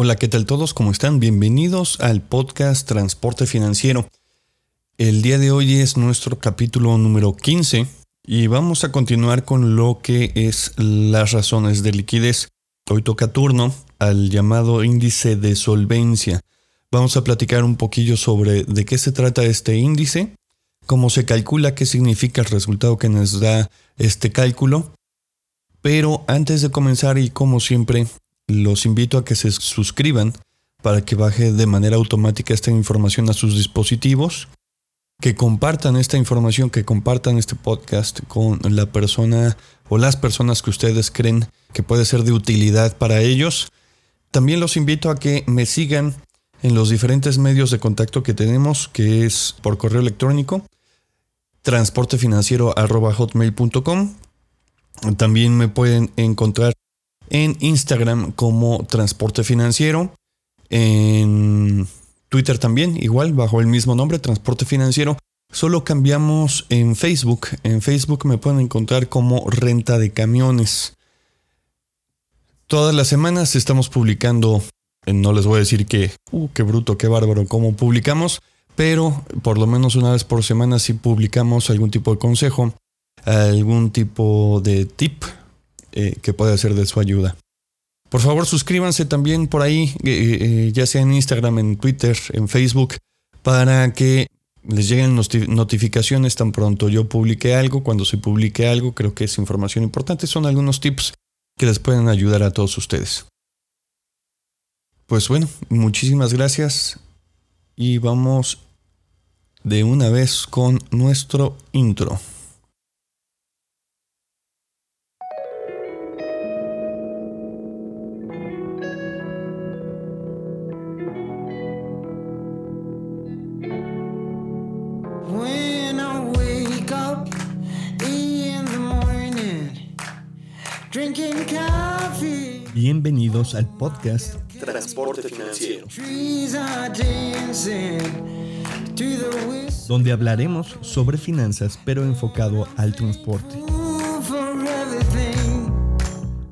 Hola, ¿qué tal todos? ¿Cómo están? Bienvenidos al podcast Transporte Financiero. El día de hoy es nuestro capítulo número 15 y vamos a continuar con lo que es las razones de liquidez. Hoy toca turno al llamado índice de solvencia. Vamos a platicar un poquillo sobre de qué se trata este índice, cómo se calcula, qué significa el resultado que nos da este cálculo. Pero antes de comenzar y como siempre, los invito a que se suscriban para que baje de manera automática esta información a sus dispositivos, que compartan esta información, que compartan este podcast con la persona o las personas que ustedes creen que puede ser de utilidad para ellos. También los invito a que me sigan en los diferentes medios de contacto que tenemos, que es por correo electrónico, transportefinanciero.hotmail.com. También me pueden encontrar en Instagram como Transporte Financiero, en Twitter también, igual, bajo el mismo nombre, Transporte Financiero. Solo cambiamos en Facebook. En Facebook me pueden encontrar como Renta de Camiones. Todas las semanas estamos publicando, eh, no les voy a decir que, uh, qué bruto, qué bárbaro, cómo publicamos, pero por lo menos una vez por semana sí publicamos algún tipo de consejo, algún tipo de tip eh, que puede ser de su ayuda. Por favor, suscríbanse también por ahí, eh, eh, ya sea en Instagram, en Twitter, en Facebook, para que les lleguen notificaciones tan pronto yo publique algo. Cuando se publique algo, creo que es información importante. Son algunos tips que les pueden ayudar a todos ustedes. Pues bueno, muchísimas gracias y vamos de una vez con nuestro intro. Bienvenidos al podcast Transporte Financiero, donde hablaremos sobre finanzas pero enfocado al transporte.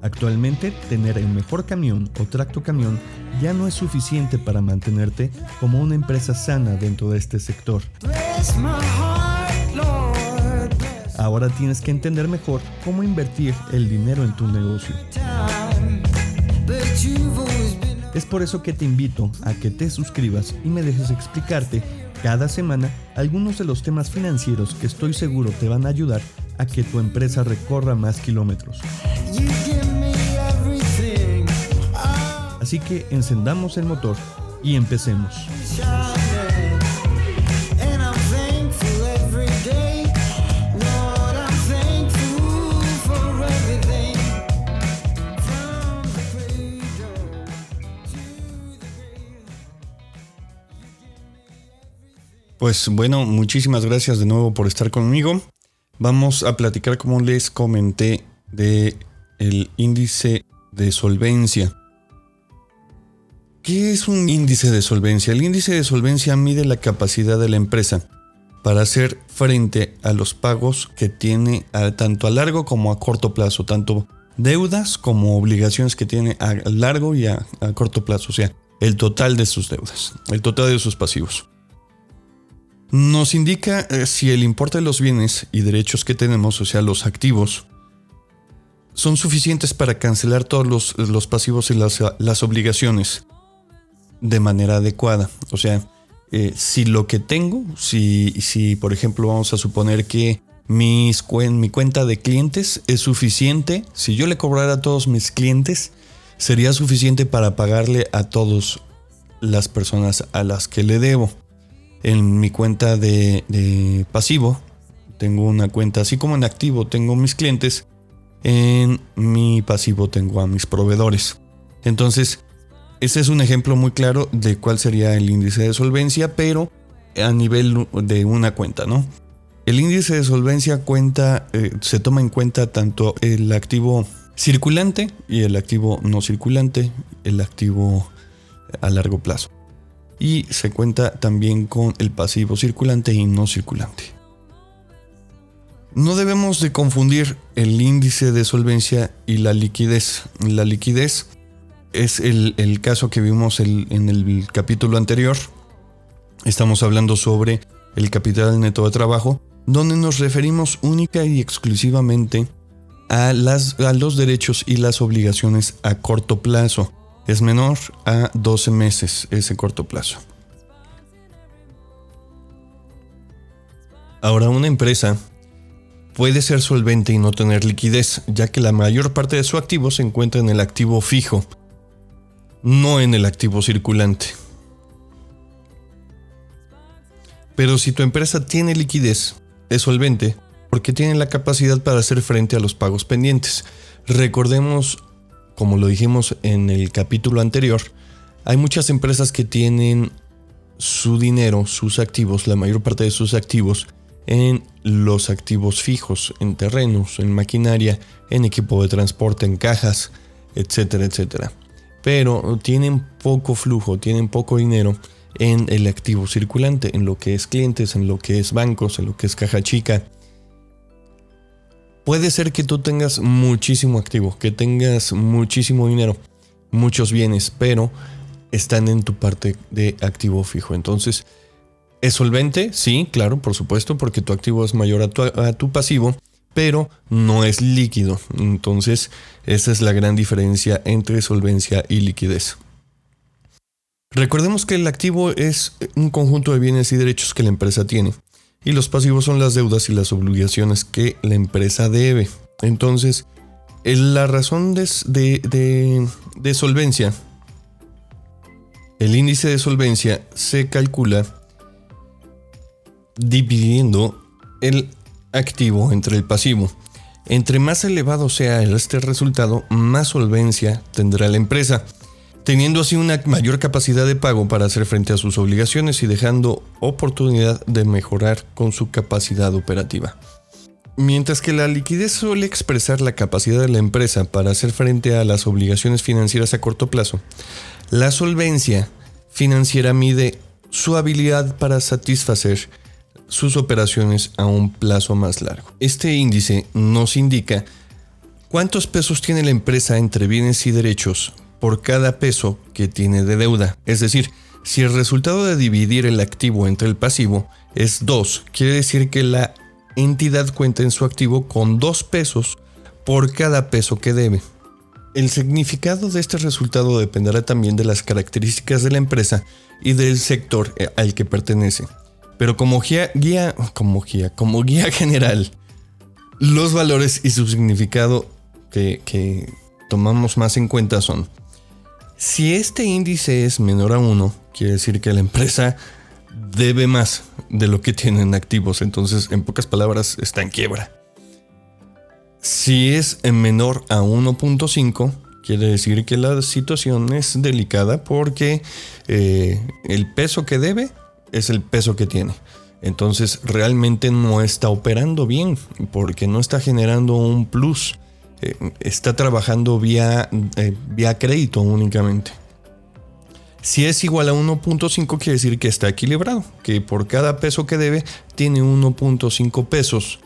Actualmente, tener el mejor camión o tracto camión ya no es suficiente para mantenerte como una empresa sana dentro de este sector. Ahora tienes que entender mejor cómo invertir el dinero en tu negocio. Es por eso que te invito a que te suscribas y me dejes explicarte cada semana algunos de los temas financieros que estoy seguro te van a ayudar a que tu empresa recorra más kilómetros. Así que encendamos el motor y empecemos. Pues bueno, muchísimas gracias de nuevo por estar conmigo. Vamos a platicar, como les comenté, de el índice de solvencia. ¿Qué es un índice de solvencia? El índice de solvencia mide la capacidad de la empresa para hacer frente a los pagos que tiene tanto a largo como a corto plazo, tanto deudas como obligaciones que tiene a largo y a corto plazo, o sea, el total de sus deudas, el total de sus pasivos nos indica eh, si el importe de los bienes y derechos que tenemos, o sea, los activos, son suficientes para cancelar todos los, pasivos y las, obligaciones de manera adecuada. O sea, eh, si lo que tengo, si, si por ejemplo vamos a suponer que mi cuenta de clientes es suficiente, si yo le cobrara a todos mis clientes, sería suficiente para pagarle a todas las personas a las que le debo en mi cuenta de, pasivo. Tengo una cuenta así como en activo tengo mis clientes. En mi pasivo tengo a mis proveedores. Entonces, ese es un ejemplo muy claro de cuál sería el índice de solvencia, pero a nivel de una cuenta, ¿no? El índice de solvencia cuenta, eh, se toma en cuenta tanto el activo circulante y el activo no circulante, el activo a largo plazo y se cuenta también con el pasivo circulante y no circulante. No debemos de confundir el índice de solvencia y la liquidez. La liquidez es el, caso que vimos en el capítulo anterior. Estamos hablando sobre el capital neto de trabajo, donde nos referimos única y exclusivamente a, las, a los derechos y las obligaciones a corto plazo. Es menor a 12 meses ese corto plazo. Ahora una empresa puede ser solvente y no tener liquidez, ya que la mayor parte de su activo se encuentra en el activo fijo, no en el activo circulante. Pero si tu empresa tiene liquidez, es solvente, porque tiene la capacidad para hacer frente a los pagos pendientes. Recordemos, como lo dijimos en el capítulo anterior, hay muchas empresas que tienen su dinero, sus activos, la mayor parte de sus activos, en los activos fijos, en terrenos, en maquinaria, en equipo de transporte, en cajas, etcétera, etcétera. Pero tienen poco flujo, tienen poco dinero en el activo circulante, en lo que es clientes, en lo que es bancos, en lo que es caja chica. Puede ser que tú tengas muchísimo activo, que tengas muchísimo dinero, muchos bienes, pero están en tu parte de activo fijo. Entonces, ¿Es solvente? Sí, claro, por supuesto, porque tu activo es mayor a tu, pasivo, pero no es líquido. Entonces, esa es la gran diferencia entre solvencia y liquidez. Recordemos que el activo es un conjunto de bienes y derechos que la empresa tiene, y los pasivos son las deudas y las obligaciones que la empresa debe. Entonces, la razón de, de solvencia, el índice de solvencia se calcula dividiendo el activo entre el pasivo. Entre más elevado sea este resultado, más solvencia tendrá la empresa, teniendo así una mayor capacidad de pago para hacer frente a sus obligaciones y dejando oportunidad de mejorar con su capacidad operativa. Mientras que la liquidez suele expresar la capacidad de la empresa para hacer frente a las obligaciones financieras a corto plazo, la solvencia financiera mide su habilidad para satisfacer sus operaciones a un plazo más largo. Este índice nos indica cuántos pesos tiene la empresa entre bienes y derechos por cada peso que tiene de deuda. Es decir, si el resultado de dividir el activo entre el pasivo es 2, quiere decir que la entidad cuenta en su activo con 2 pesos por cada peso que debe. El significado de este resultado dependerá también de las características de la empresa y del sector al que pertenece. Pero como guía, como guía, como guía general, los valores y su significado que tomamos más en cuenta son, si este índice es menor a 1, quiere decir que la empresa debe más de lo que tienen activos, entonces en pocas palabras está en quiebra. Si es menor a 1.5, quiere decir que la situación es delicada porque eh, el peso que debe es el peso que tiene. Entonces realmente no está operando bien porque no está generando un plus. Eh, está trabajando vía, eh, vía crédito únicamente. Si es igual a 1.5 quiere decir que está equilibrado, que por cada peso que debe tiene 1.5 pesos,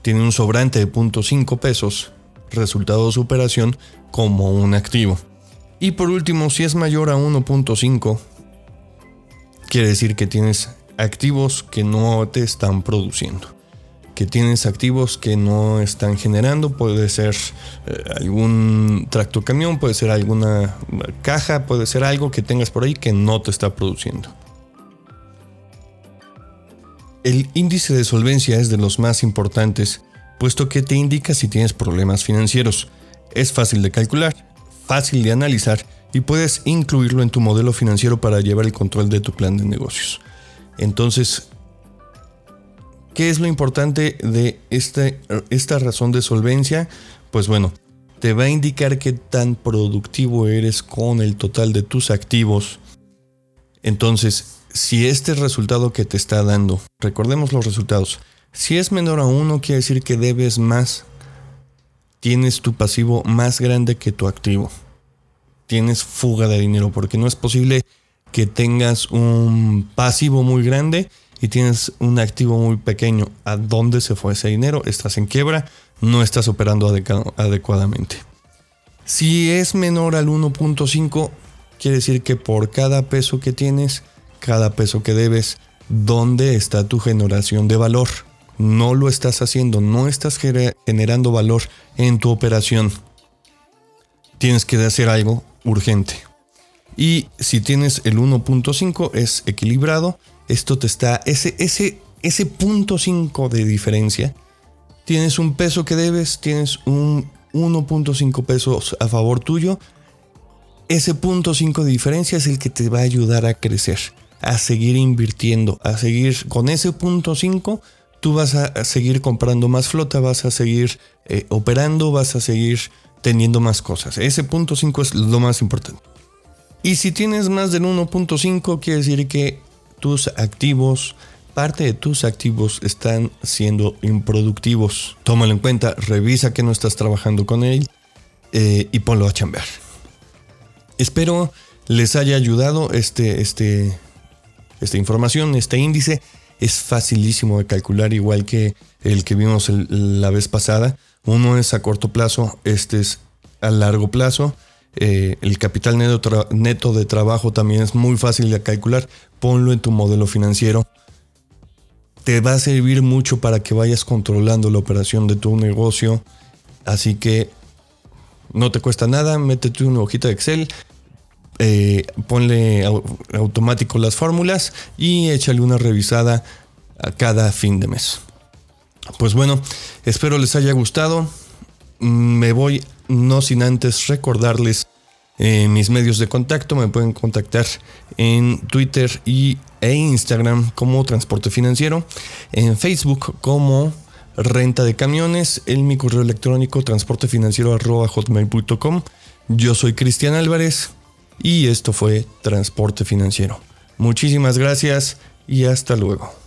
tiene un sobrante de 0.5 pesos, resultado de su operación como un activo. Y por último, si es mayor a 1.5, quiere decir que tienes activos que no te están produciendo. Que tienes activos que no están generando, puede ser eh, algún tractocamión, puede ser alguna caja, puede ser algo que tengas por ahí que no te está produciendo. El índice de solvencia es de los más importantes, puesto que te indica si tienes problemas financieros. Es fácil de calcular, fácil de analizar y puedes incluirlo en tu modelo financiero para llevar el control de tu plan de negocios. Entonces, ¿qué es lo importante de este, esta razón de solvencia? Pues bueno, te va a indicar qué tan productivo eres con el total de tus activos. Entonces, si este resultado que te está dando, recordemos los resultados, si es menor a uno, quiere decir que debes más, tienes tu pasivo más grande que tu activo tienes fuga de dinero, porque no es posible que tengas un pasivo muy grande y tienes un activo muy pequeño. ¿A dónde se fue ese dinero? Estás en quiebra, no estás operando adecuadamente. Si es menor al 1.5, quiere decir que por cada peso que tienes, cada peso que debes, ¿dónde está tu generación de valor? No lo estás haciendo, no estás generando valor en tu operación. Tienes que hacer algo urgente. Y si tienes el 1.5 es equilibrado, esto te está, ese, ese, ese punto 5 de diferencia, tienes un peso que debes, tienes un 1.5 pesos a favor tuyo, ese punto 5 de diferencia es el que te va a ayudar a crecer, a seguir invirtiendo, a seguir con ese punto 5 tú vas a seguir comprando más flota, vas a seguir eh, operando, vas a seguir teniendo más cosas. Ese punto 5 es lo más importante. Y si tienes más del 1.5, quiere decir que tus activos, parte de tus activos están siendo improductivos. Tómalo en cuenta, revisa que no estás trabajando con él eh, y ponlo a chambear. Espero les haya ayudado este, este, esta información, este índice es facilísimo de calcular, igual que el que vimos la vez pasada. Uno es a corto plazo, este es a largo plazo. Eh, el capital neto, neto, de trabajo también es muy fácil de calcular. Ponlo en tu modelo financiero. Te va a servir mucho para que vayas controlando la operación de tu negocio. Así que no te cuesta nada, métete una hojita de Excel, eh, ponle automático las fórmulas y échale una revisada a cada fin de mes. Pues bueno, espero les haya gustado. Me voy no sin antes recordarles eh, mis medios de contacto. Me pueden contactar en Twitter y, e Instagram como Transporte Financiero. En Facebook como Renta de Camiones. En mi correo electrónico transportefinanciero.hotmail.com. Yo soy Cristian Álvarez y esto fue Transporte Financiero. Muchísimas gracias y hasta luego.